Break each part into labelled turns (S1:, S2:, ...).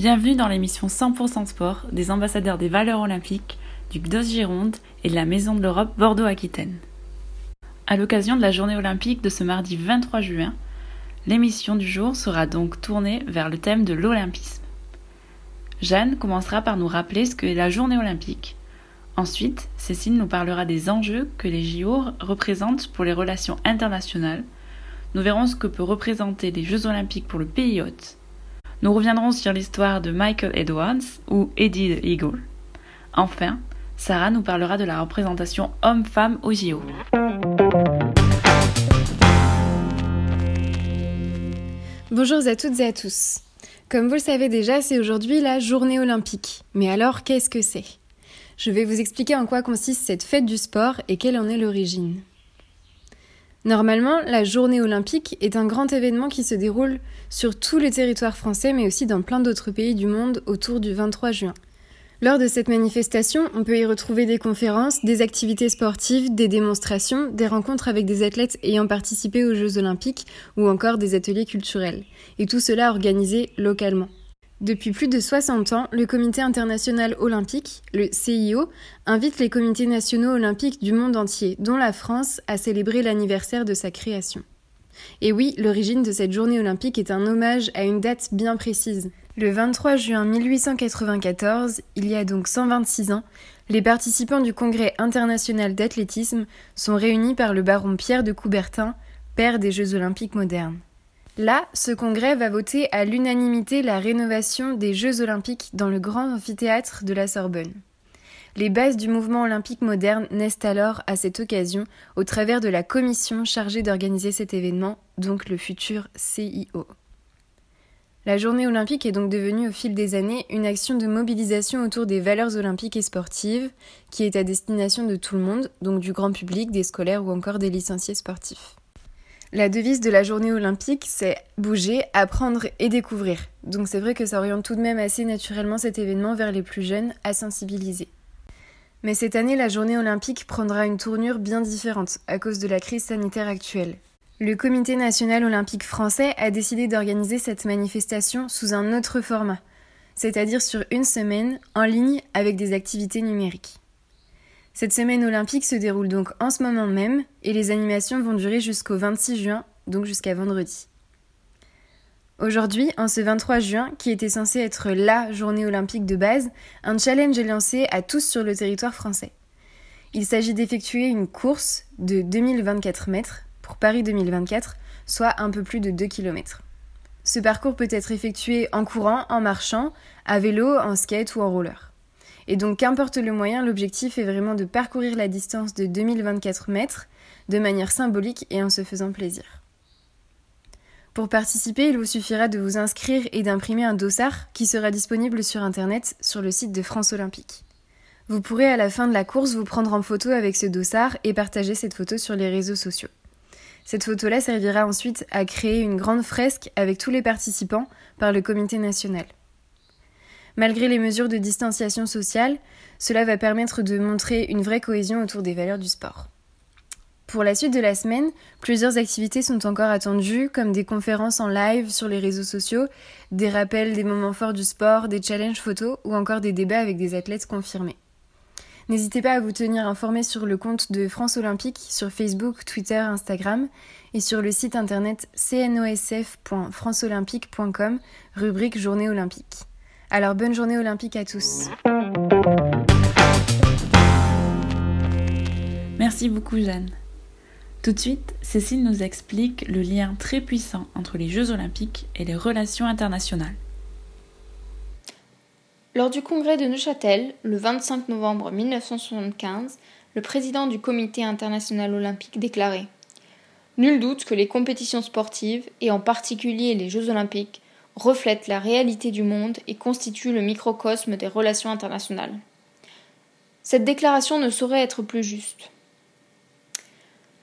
S1: Bienvenue dans l'émission 100% sport des ambassadeurs des valeurs olympiques du GDOS Gironde et de la Maison de l'Europe Bordeaux-Aquitaine. À l'occasion de la journée olympique de ce mardi 23 juin, l'émission du jour sera donc tournée vers le thème de l'olympisme. Jeanne commencera par nous rappeler ce qu'est la journée olympique. Ensuite, Cécile nous parlera des enjeux que les JO représentent pour les relations internationales. Nous verrons ce que peut représenter les Jeux olympiques pour le pays hôte nous reviendrons sur l'histoire de Michael Edwards ou Eddie the Eagle. Enfin, Sarah nous parlera de la représentation homme-femme au JO.
S2: Bonjour à toutes et à tous. Comme vous le savez déjà, c'est aujourd'hui la journée olympique. Mais alors, qu'est-ce que c'est? Je vais vous expliquer en quoi consiste cette fête du sport et quelle en est l'origine. Normalement, la journée olympique est un grand événement qui se déroule sur tout le territoire français, mais aussi dans plein d'autres pays du monde autour du 23 juin. Lors de cette manifestation, on peut y retrouver des conférences, des activités sportives, des démonstrations, des rencontres avec des athlètes ayant participé aux Jeux olympiques ou encore des ateliers culturels. Et tout cela organisé localement. Depuis plus de 60 ans, le Comité international olympique, le CIO, invite les comités nationaux olympiques du monde entier, dont la France, à célébrer l'anniversaire de sa création. Et oui, l'origine de cette journée olympique est un hommage à une date bien précise. Le 23 juin 1894, il y a donc 126 ans, les participants du Congrès international d'athlétisme sont réunis par le baron Pierre de Coubertin, père des Jeux olympiques modernes. Là, ce congrès va voter à l'unanimité la rénovation des Jeux olympiques dans le grand amphithéâtre de la Sorbonne. Les bases du mouvement olympique moderne naissent alors à cette occasion au travers de la commission chargée d'organiser cet événement, donc le futur CIO. La journée olympique est donc devenue au fil des années une action de mobilisation autour des valeurs olympiques et sportives qui est à destination de tout le monde, donc du grand public, des scolaires ou encore des licenciés sportifs. La devise de la journée olympique, c'est bouger, apprendre et découvrir. Donc c'est vrai que ça oriente tout de même assez naturellement cet événement vers les plus jeunes à sensibiliser. Mais cette année, la journée olympique prendra une tournure bien différente à cause de la crise sanitaire actuelle. Le Comité national olympique français a décidé d'organiser cette manifestation sous un autre format, c'est-à-dire sur une semaine en ligne avec des activités numériques. Cette semaine olympique se déroule donc en ce moment même et les animations vont durer jusqu'au 26 juin, donc jusqu'à vendredi. Aujourd'hui, en ce 23 juin, qui était censé être LA journée olympique de base, un challenge est lancé à tous sur le territoire français. Il s'agit d'effectuer une course de 2024 mètres pour Paris 2024, soit un peu plus de 2 km. Ce parcours peut être effectué en courant, en marchant, à vélo, en skate ou en roller. Et donc, qu'importe le moyen, l'objectif est vraiment de parcourir la distance de 2024 mètres de manière symbolique et en se faisant plaisir. Pour participer, il vous suffira de vous inscrire et d'imprimer un dossard qui sera disponible sur Internet sur le site de France Olympique. Vous pourrez à la fin de la course vous prendre en photo avec ce dossard et partager cette photo sur les réseaux sociaux. Cette photo-là servira ensuite à créer une grande fresque avec tous les participants par le comité national. Malgré les mesures de distanciation sociale, cela va permettre de montrer une vraie cohésion autour des valeurs du sport. Pour la suite de la semaine, plusieurs activités sont encore attendues, comme des conférences en live sur les réseaux sociaux, des rappels des moments forts du sport, des challenges photos ou encore des débats avec des athlètes confirmés. N'hésitez pas à vous tenir informé sur le compte de France Olympique sur Facebook, Twitter, Instagram et sur le site internet cnosf.franceolympique.com, rubrique Journée olympique. Alors bonne journée olympique à tous.
S1: Merci beaucoup Jeanne. Tout de suite, Cécile nous explique le lien très puissant entre les Jeux olympiques et les relations internationales.
S3: Lors du congrès de Neuchâtel, le 25 novembre 1975, le président du Comité international olympique déclarait Nul doute que les compétitions sportives, et en particulier les Jeux olympiques, reflète la réalité du monde et constitue le microcosme des relations internationales. Cette déclaration ne saurait être plus juste.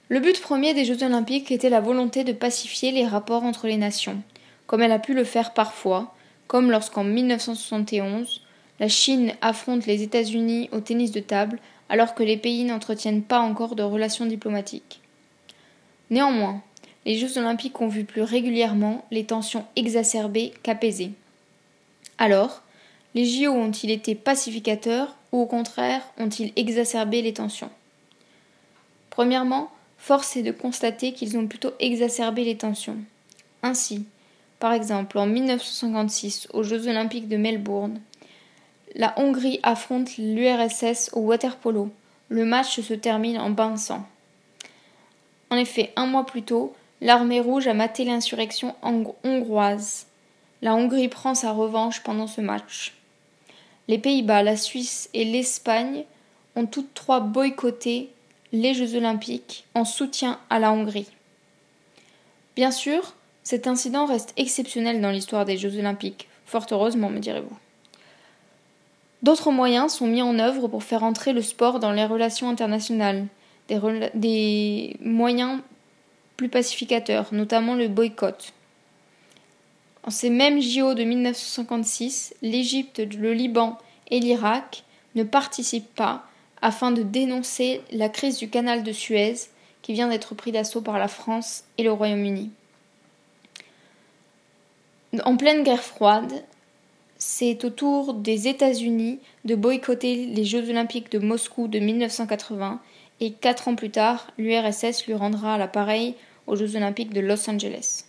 S3: Le but premier des Jeux olympiques était la volonté de pacifier les rapports entre les nations, comme elle a pu le faire parfois, comme lorsqu'en 1971, la Chine affronte les États-Unis au tennis de table alors que les pays n'entretiennent pas encore de relations diplomatiques. Néanmoins, les Jeux olympiques ont vu plus régulièrement les tensions exacerbées qu'apaisées. Alors, les JO ont-ils été pacificateurs ou au contraire ont-ils exacerbé les tensions? Premièrement, force est de constater qu'ils ont plutôt exacerbé les tensions. Ainsi, par exemple, en 1956, aux Jeux olympiques de Melbourne, la Hongrie affronte l'URSS au waterpolo. Le match se termine en bain de sang. En effet, un mois plus tôt, l'armée rouge a maté l'insurrection hongroise. La Hongrie prend sa revanche pendant ce match. Les Pays-Bas, la Suisse et l'Espagne ont toutes trois boycotté les Jeux olympiques en soutien à la Hongrie. Bien sûr, cet incident reste exceptionnel dans l'histoire des Jeux olympiques, fort heureusement, me direz-vous. D'autres moyens sont mis en œuvre pour faire entrer le sport dans les relations internationales, des, moyens plus pacificateurs, notamment le boycott. En ces mêmes JO de 1956, l'Égypte, le Liban et l'Irak ne participent pas afin de dénoncer la crise du canal de Suez qui vient d'être pris d'assaut par la France et le Royaume-Uni. En pleine guerre froide, c'est au tour des États-Unis de boycotter les Jeux olympiques de Moscou de 1980 et quatre ans plus tard, l'URSS lui rendra l'appareil aux Jeux olympiques de Los Angeles.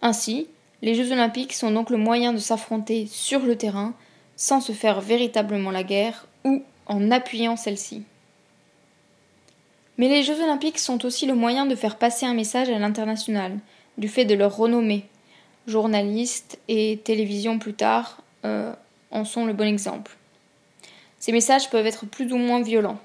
S3: Ainsi, les Jeux olympiques sont donc le moyen de s'affronter sur le terrain sans se faire véritablement la guerre ou en appuyant celle-ci. Mais les Jeux olympiques sont aussi le moyen de faire passer un message à l'international, du fait de leur renommée. Journalistes et télévision plus tard euh, en sont le bon exemple. Ces messages peuvent être plus ou moins violents.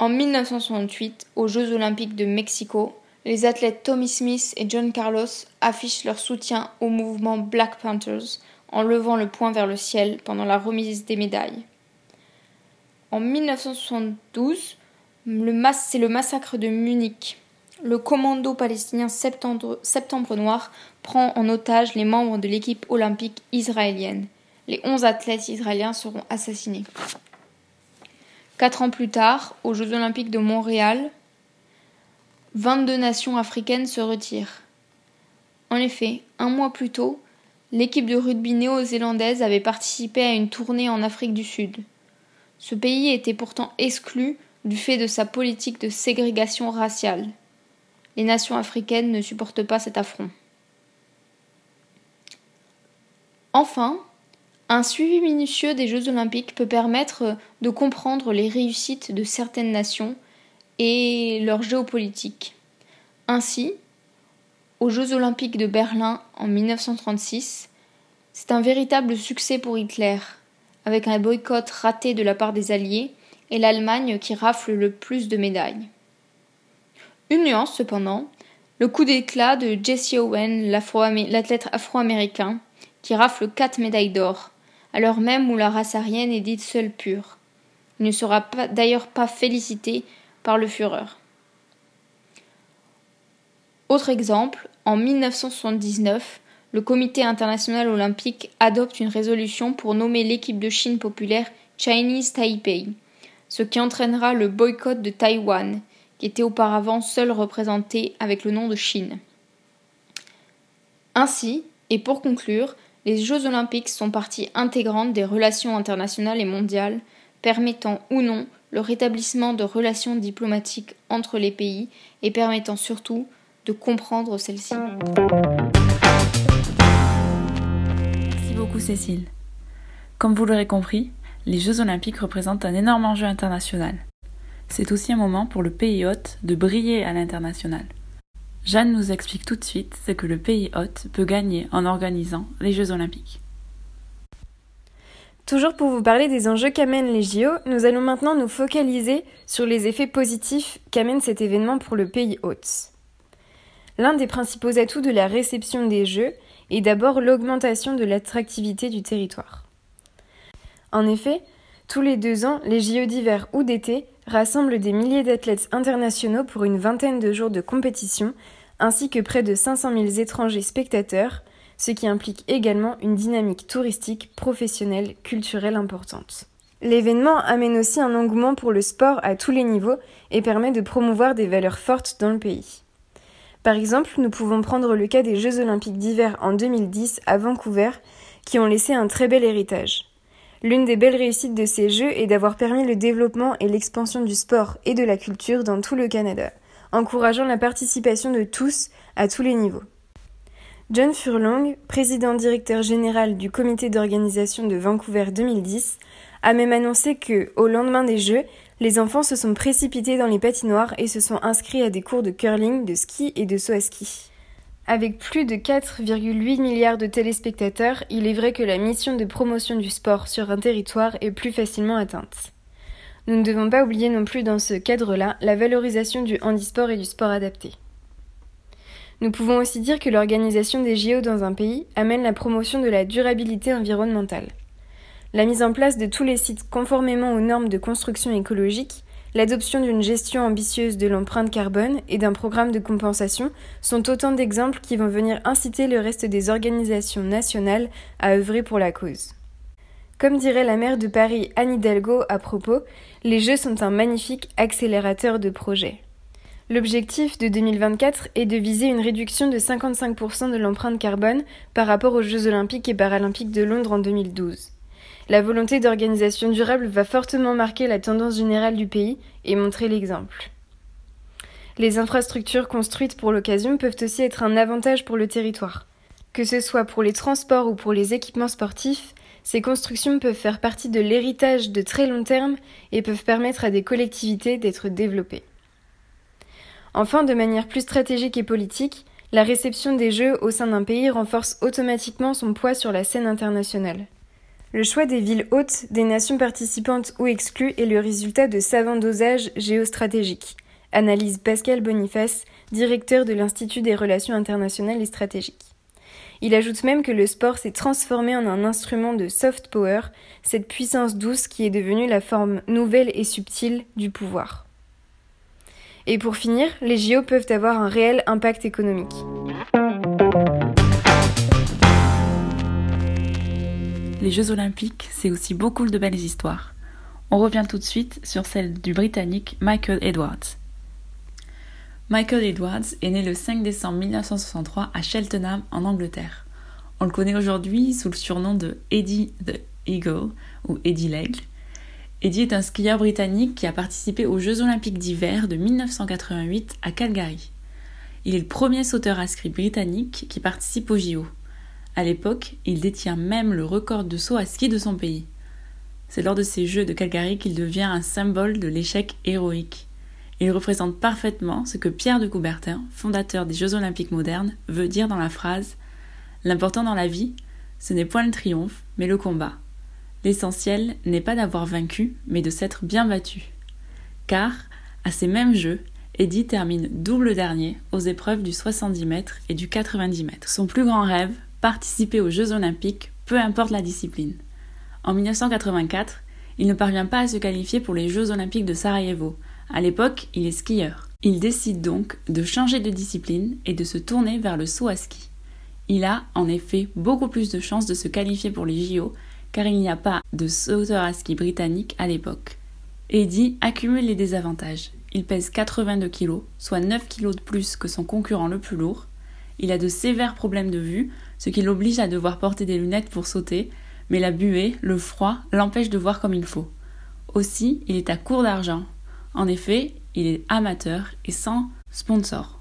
S3: En 1968, aux Jeux olympiques de Mexico, les athlètes Tommy Smith et John Carlos affichent leur soutien au mouvement Black Panthers en levant le poing vers le ciel pendant la remise des médailles. En 1972, c'est le massacre de Munich. Le commando palestinien Septembre, Septembre Noir prend en otage les membres de l'équipe olympique israélienne. Les onze athlètes israéliens seront assassinés. Quatre ans plus tard, aux Jeux olympiques de Montréal, 22 nations africaines se retirent. En effet, un mois plus tôt, l'équipe de rugby néo-zélandaise avait participé à une tournée en Afrique du Sud. Ce pays était pourtant exclu du fait de sa politique de ségrégation raciale. Les nations africaines ne supportent pas cet affront. Enfin, un suivi minutieux des Jeux olympiques peut permettre de comprendre les réussites de certaines nations et leur géopolitique. Ainsi, aux Jeux olympiques de Berlin en 1936, c'est un véritable succès pour Hitler, avec un boycott raté de la part des Alliés et l'Allemagne qui rafle le plus de médailles. Une nuance cependant, le coup d'éclat de Jesse Owen, l'athlète afro-américain, qui rafle quatre médailles d'or, l'heure même où la race aryenne est dite seule pure. Il ne sera d'ailleurs pas félicité par le Führer. Autre exemple, en 1979, le Comité international olympique adopte une résolution pour nommer l'équipe de Chine populaire Chinese Taipei, ce qui entraînera le boycott de Taïwan, qui était auparavant seul représenté avec le nom de Chine. Ainsi, et pour conclure, les Jeux olympiques sont partie intégrante des relations internationales et mondiales, permettant ou non le rétablissement de relations diplomatiques entre les pays et permettant surtout de comprendre celle-ci.
S1: Merci beaucoup Cécile. Comme vous l'aurez compris, les Jeux olympiques représentent un énorme enjeu international. C'est aussi un moment pour le pays hôte de briller à l'international. Jeanne nous explique tout de suite ce que le pays hôte peut gagner en organisant les Jeux olympiques.
S2: Toujours pour vous parler des enjeux qu'amènent les JO, nous allons maintenant nous focaliser sur les effets positifs qu'amène cet événement pour le pays hôte. L'un des principaux atouts de la réception des Jeux est d'abord l'augmentation de l'attractivité du territoire. En effet, tous les deux ans, les JO d'hiver ou d'été rassemblent des milliers d'athlètes internationaux pour une vingtaine de jours de compétition, ainsi que près de 500 000 étrangers spectateurs, ce qui implique également une dynamique touristique, professionnelle, culturelle importante. L'événement amène aussi un engouement pour le sport à tous les niveaux et permet de promouvoir des valeurs fortes dans le pays. Par exemple, nous pouvons prendre le cas des Jeux olympiques d'hiver en 2010 à Vancouver, qui ont laissé un très bel héritage. L'une des belles réussites de ces Jeux est d'avoir permis le développement et l'expansion du sport et de la culture dans tout le Canada, encourageant la participation de tous à tous les niveaux. John Furlong, président directeur général du comité d'organisation de Vancouver 2010, a même annoncé que, au lendemain des Jeux, les enfants se sont précipités dans les patinoires et se sont inscrits à des cours de curling, de ski et de saut à ski. Avec plus de 4,8 milliards de téléspectateurs, il est vrai que la mission de promotion du sport sur un territoire est plus facilement atteinte. Nous ne devons pas oublier non plus dans ce cadre-là la valorisation du handisport et du sport adapté. Nous pouvons aussi dire que l'organisation des JO dans un pays amène la promotion de la durabilité environnementale. La mise en place de tous les sites conformément aux normes de construction écologique, l'adoption d'une gestion ambitieuse de l'empreinte carbone et d'un programme de compensation sont autant d'exemples qui vont venir inciter le reste des organisations nationales à œuvrer pour la cause. Comme dirait la maire de Paris Anne Hidalgo à propos, les Jeux sont un magnifique accélérateur de projets. L'objectif de 2024 est de viser une réduction de 55% de l'empreinte carbone par rapport aux Jeux olympiques et paralympiques de Londres en 2012. La volonté d'organisation durable va fortement marquer la tendance générale du pays et montrer l'exemple. Les infrastructures construites pour l'occasion peuvent aussi être un avantage pour le territoire. Que ce soit pour les transports ou pour les équipements sportifs, ces constructions peuvent faire partie de l'héritage de très long terme et peuvent permettre à des collectivités d'être développées. Enfin, de manière plus stratégique et politique, la réception des Jeux au sein d'un pays renforce automatiquement son poids sur la scène internationale. Le choix des villes hautes, des nations participantes ou exclues est le résultat de savants dosages géostratégiques, analyse Pascal Boniface, directeur de l'Institut des relations internationales et stratégiques. Il ajoute même que le sport s'est transformé en un instrument de soft power, cette puissance douce qui est devenue la forme nouvelle et subtile du pouvoir. Et pour finir, les JO peuvent avoir un réel impact économique.
S1: Les Jeux olympiques, c'est aussi beaucoup de belles histoires. On revient tout de suite sur celle du Britannique Michael Edwards. Michael Edwards est né le 5 décembre 1963 à Cheltenham, en Angleterre. On le connaît aujourd'hui sous le surnom de Eddie the Eagle ou Eddie l'Aigle. Eddie est un skieur britannique qui a participé aux Jeux olympiques d'hiver de 1988 à Calgary. Il est le premier sauteur à ski britannique qui participe aux JO. À l'époque, il détient même le record de saut à ski de son pays. C'est lors de ces Jeux de Calgary qu'il devient un symbole de l'échec héroïque. Il représente parfaitement ce que Pierre de Coubertin, fondateur des Jeux olympiques modernes, veut dire dans la phrase L'important dans la vie, ce n'est point le triomphe, mais le combat. L'essentiel n'est pas d'avoir vaincu, mais de s'être bien battu. Car, à ces mêmes Jeux, Eddie termine double dernier aux épreuves du 70 mètres et du 90 mètres. Son plus grand rêve, participer aux Jeux olympiques, peu importe la discipline. En 1984, il ne parvient pas à se qualifier pour les Jeux olympiques de Sarajevo. À l'époque, il est skieur. Il décide donc de changer de discipline et de se tourner vers le saut à ski. Il a en effet beaucoup plus de chances de se qualifier pour les JO car il n'y a pas de sauteur à ski britannique à l'époque. Eddie accumule les désavantages. Il pèse 82 kg, soit 9 kg de plus que son concurrent le plus lourd. Il a de sévères problèmes de vue, ce qui l'oblige à devoir porter des lunettes pour sauter, mais la buée, le froid, l'empêche de voir comme il faut. Aussi, il est à court d'argent. En effet, il est amateur et sans sponsor.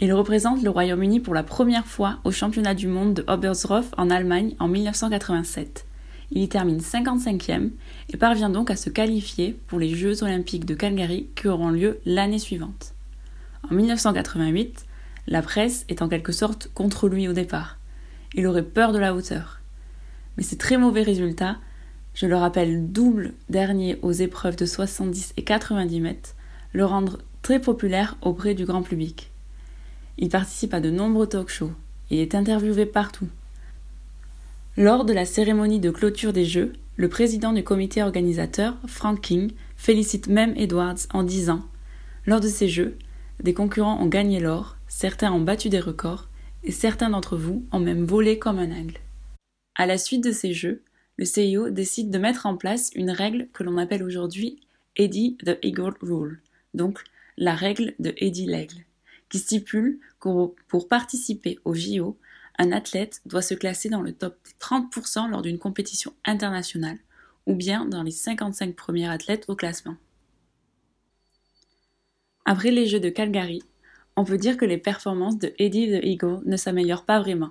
S1: Il représente le Royaume-Uni pour la première fois au championnat du monde de Oberstdorf en Allemagne en 1987. Il y termine 55e et parvient donc à se qualifier pour les Jeux olympiques de Calgary qui auront lieu l'année suivante. En 1988, la presse est en quelque sorte contre lui au départ. Il aurait peur de la hauteur. Mais ces très mauvais résultats, je le rappelle double dernier aux épreuves de 70 et 90 mètres, le rendent très populaire auprès du grand public. Il participe à de nombreux talk-shows. Il est interviewé partout. Lors de la cérémonie de clôture des Jeux, le président du comité organisateur, Frank King, félicite même Edwards en disant Lors de ces Jeux, des concurrents ont gagné l'or, certains ont battu des records, et certains d'entre vous ont même volé comme un aigle. À la suite de ces Jeux, le CIO décide de mettre en place une règle que l'on appelle aujourd'hui Eddie the Eagle Rule, donc la règle de Eddie l'aigle qui stipule que pour participer au JO, un athlète doit se classer dans le top des 30% lors d'une compétition internationale, ou bien dans les 55 premiers athlètes au classement. Après les Jeux de Calgary, on peut dire que les performances de Eddie the Eagle ne s'améliorent pas vraiment.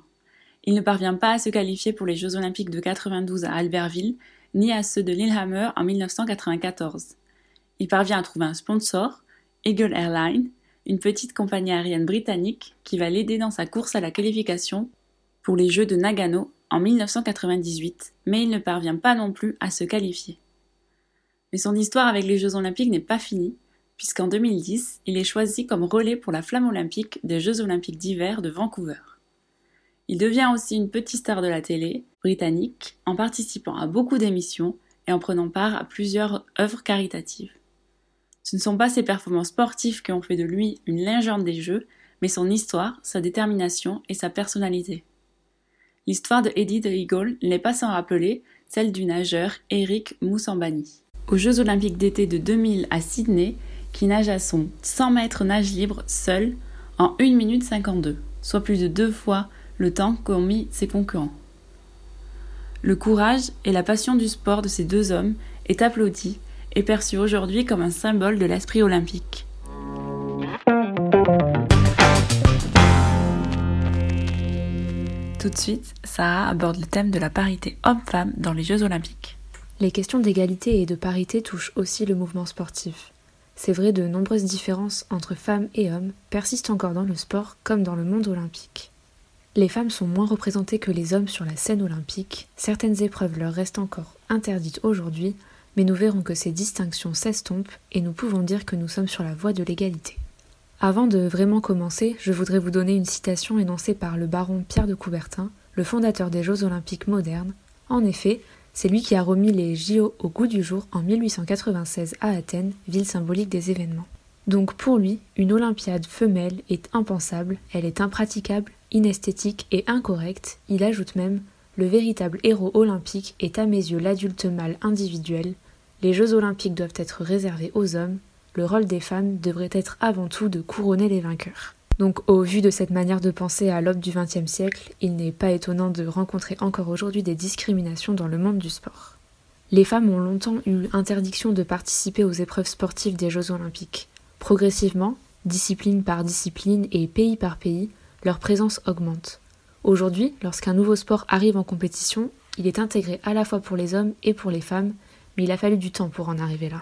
S1: Il ne parvient pas à se qualifier pour les Jeux olympiques de 92 à Albertville, ni à ceux de Lillehammer en 1994. Il parvient à trouver un sponsor, Eagle Airline, une petite compagnie aérienne britannique qui va l'aider dans sa course à la qualification pour les Jeux de Nagano en 1998, mais il ne parvient pas non plus à se qualifier. Mais son histoire avec les Jeux olympiques n'est pas finie, puisqu'en 2010, il est choisi comme relais pour la flamme olympique des Jeux olympiques d'hiver de Vancouver. Il devient aussi une petite star de la télé britannique en participant à beaucoup d'émissions et en prenant part à plusieurs œuvres caritatives. Ce ne sont pas ses performances sportives qui ont fait de lui une légende des Jeux, mais son histoire, sa détermination et sa personnalité. L'histoire de Eddie the Eagle n'est pas sans rappeler celle du nageur Eric Moussambani. Aux Jeux olympiques d'été de 2000 à Sydney, qui nage à son 100 mètres nage libre seul en 1 minute 52, soit plus de deux fois le temps qu'ont mis ses concurrents. Le courage et la passion du sport de ces deux hommes est applaudi et perçu aujourd'hui comme un symbole de l'esprit olympique. Tout de suite, Sarah aborde le thème de la parité homme-femme dans les Jeux olympiques.
S4: Les questions d'égalité et de parité touchent aussi le mouvement sportif. C'est vrai, de nombreuses différences entre femmes et hommes persistent encore dans le sport comme dans le monde olympique. Les femmes sont moins représentées que les hommes sur la scène olympique, certaines épreuves leur restent encore interdites aujourd'hui, mais nous verrons que ces distinctions s'estompent et nous pouvons dire que nous sommes sur la voie de l'égalité. Avant de vraiment commencer, je voudrais vous donner une citation énoncée par le baron Pierre de Coubertin, le fondateur des Jeux olympiques modernes. En effet, c'est lui qui a remis les JO au goût du jour en 1896 à Athènes, ville symbolique des événements. Donc pour lui, une Olympiade femelle est impensable, elle est impraticable, inesthétique et incorrecte. Il ajoute même Le véritable héros olympique est à mes yeux l'adulte mâle individuel. Les Jeux olympiques doivent être réservés aux hommes, le rôle des femmes devrait être avant tout de couronner les vainqueurs. Donc au vu de cette manière de penser à l'aube du XXe siècle, il n'est pas étonnant de rencontrer encore aujourd'hui des discriminations dans le monde du sport. Les femmes ont longtemps eu interdiction de participer aux épreuves sportives des Jeux olympiques. Progressivement, discipline par discipline et pays par pays, leur présence augmente. Aujourd'hui, lorsqu'un nouveau sport arrive en compétition, il est intégré à la fois pour les hommes et pour les femmes, mais il a fallu du temps pour en arriver là.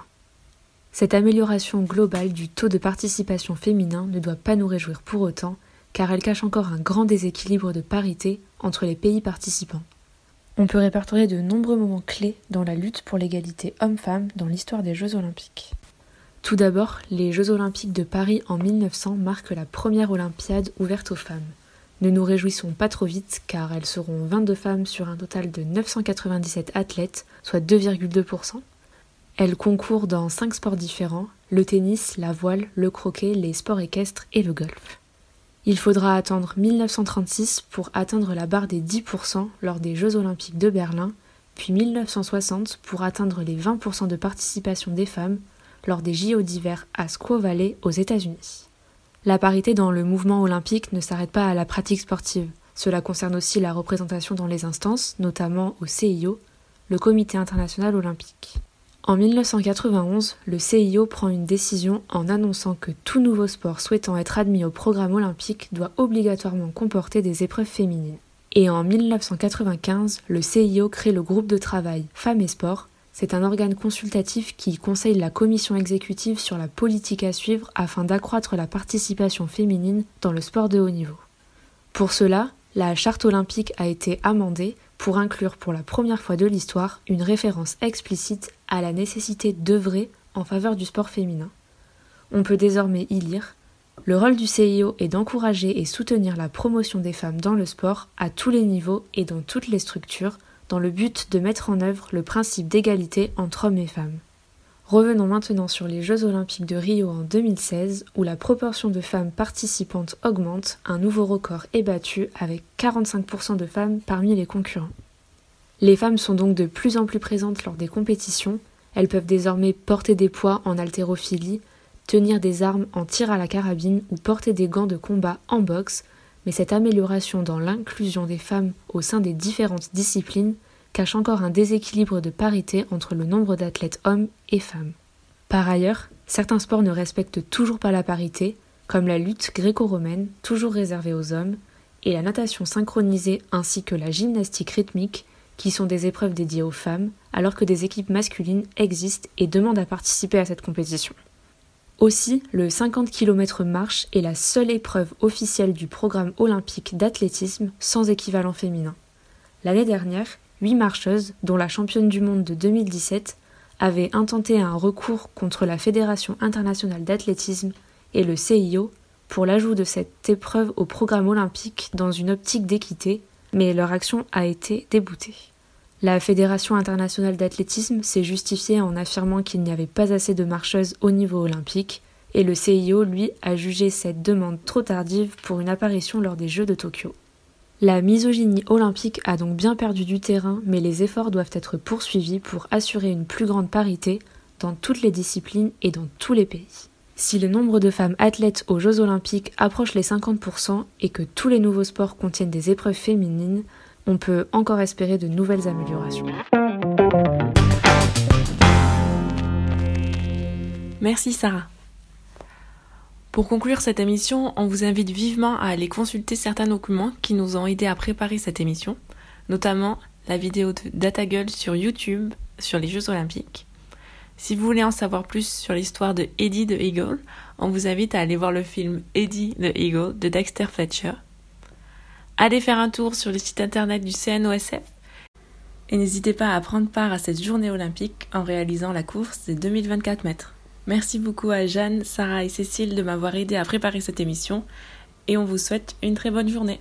S4: Cette amélioration globale du taux de participation féminin ne doit pas nous réjouir pour autant, car elle cache encore un grand déséquilibre de parité entre les pays participants. On peut répertorier de nombreux moments clés dans la lutte pour l'égalité homme-femme dans l'histoire des Jeux olympiques. Tout d'abord, les Jeux olympiques de Paris en 1900 marquent la première Olympiade ouverte aux femmes. Ne nous réjouissons pas trop vite car elles seront 22 femmes sur un total de 997 athlètes, soit 2,2%. Elle concourt dans cinq sports différents le tennis, la voile, le croquet, les sports équestres et le golf. Il faudra attendre 1936 pour atteindre la barre des 10% lors des Jeux olympiques de Berlin, puis 1960 pour atteindre les 20% de participation des femmes lors des JO d'hiver à Squaw Valley aux États-Unis. La parité dans le mouvement olympique ne s'arrête pas à la pratique sportive. Cela concerne aussi la représentation dans les instances, notamment au CIO, le Comité international olympique. En 1991, le CIO prend une décision en annonçant que tout nouveau sport souhaitant être admis au programme olympique doit obligatoirement comporter des épreuves féminines. Et en 1995, le CIO crée le groupe de travail Femmes et Sport. C'est un organe consultatif qui conseille la commission exécutive sur la politique à suivre afin d'accroître la participation féminine dans le sport de haut niveau. Pour cela, la charte olympique a été amendée pour inclure pour la première fois de l'histoire une référence explicite à la nécessité d'œuvrer en faveur du sport féminin. On peut désormais y lire Le rôle du CIO est d'encourager et soutenir la promotion des femmes dans le sport à tous les niveaux et dans toutes les structures dans le but de mettre en œuvre le principe d'égalité entre hommes et femmes. Revenons maintenant sur les Jeux olympiques de Rio en 2016 où la proportion de femmes participantes augmente, un nouveau record est battu avec 45% de femmes parmi les concurrents. Les femmes sont donc de plus en plus présentes lors des compétitions, elles peuvent désormais porter des poids en haltérophilie, tenir des armes en tir à la carabine ou porter des gants de combat en boxe, mais cette amélioration dans l'inclusion des femmes au sein des différentes disciplines cache encore un déséquilibre de parité entre le nombre d'athlètes hommes et femmes. Par ailleurs, certains sports ne respectent toujours pas la parité, comme la lutte gréco-romaine, toujours réservée aux hommes, et la natation synchronisée ainsi que la gymnastique rythmique, qui sont des épreuves dédiées aux femmes, alors que des équipes masculines existent et demandent à participer à cette compétition. Aussi, le 50 km marche est la seule épreuve officielle du programme olympique d'athlétisme sans équivalent féminin. L'année dernière, huit marcheuses, dont la championne du monde de 2017, avaient intenté un recours contre la Fédération internationale d'athlétisme et le CIO pour l'ajout de cette épreuve au programme olympique dans une optique d'équité, mais leur action a été déboutée. La Fédération internationale d'athlétisme s'est justifiée en affirmant qu'il n'y avait pas assez de marcheuses au niveau olympique, et le CIO, lui, a jugé cette demande trop tardive pour une apparition lors des Jeux de Tokyo. La misogynie olympique a donc bien perdu du terrain, mais les efforts doivent être poursuivis pour assurer une plus grande parité dans toutes les disciplines et dans tous les pays. Si le nombre de femmes athlètes aux Jeux olympiques approche les 50% et que tous les nouveaux sports contiennent des épreuves féminines, on peut encore espérer de nouvelles améliorations.
S1: Merci Sarah. Pour conclure cette émission, on vous invite vivement à aller consulter certains documents qui nous ont aidés à préparer cette émission, notamment la vidéo de DataGull sur YouTube sur les Jeux Olympiques. Si vous voulez en savoir plus sur l'histoire de Eddie the Eagle, on vous invite à aller voir le film Eddie the Eagle de Dexter Fletcher Allez faire un tour sur le site internet du CNOSF et n'hésitez pas à prendre part à cette journée olympique en réalisant la course des 2024 mètres. Merci beaucoup à Jeanne, Sarah et Cécile de m'avoir aidé à préparer cette émission et on vous souhaite une très bonne journée.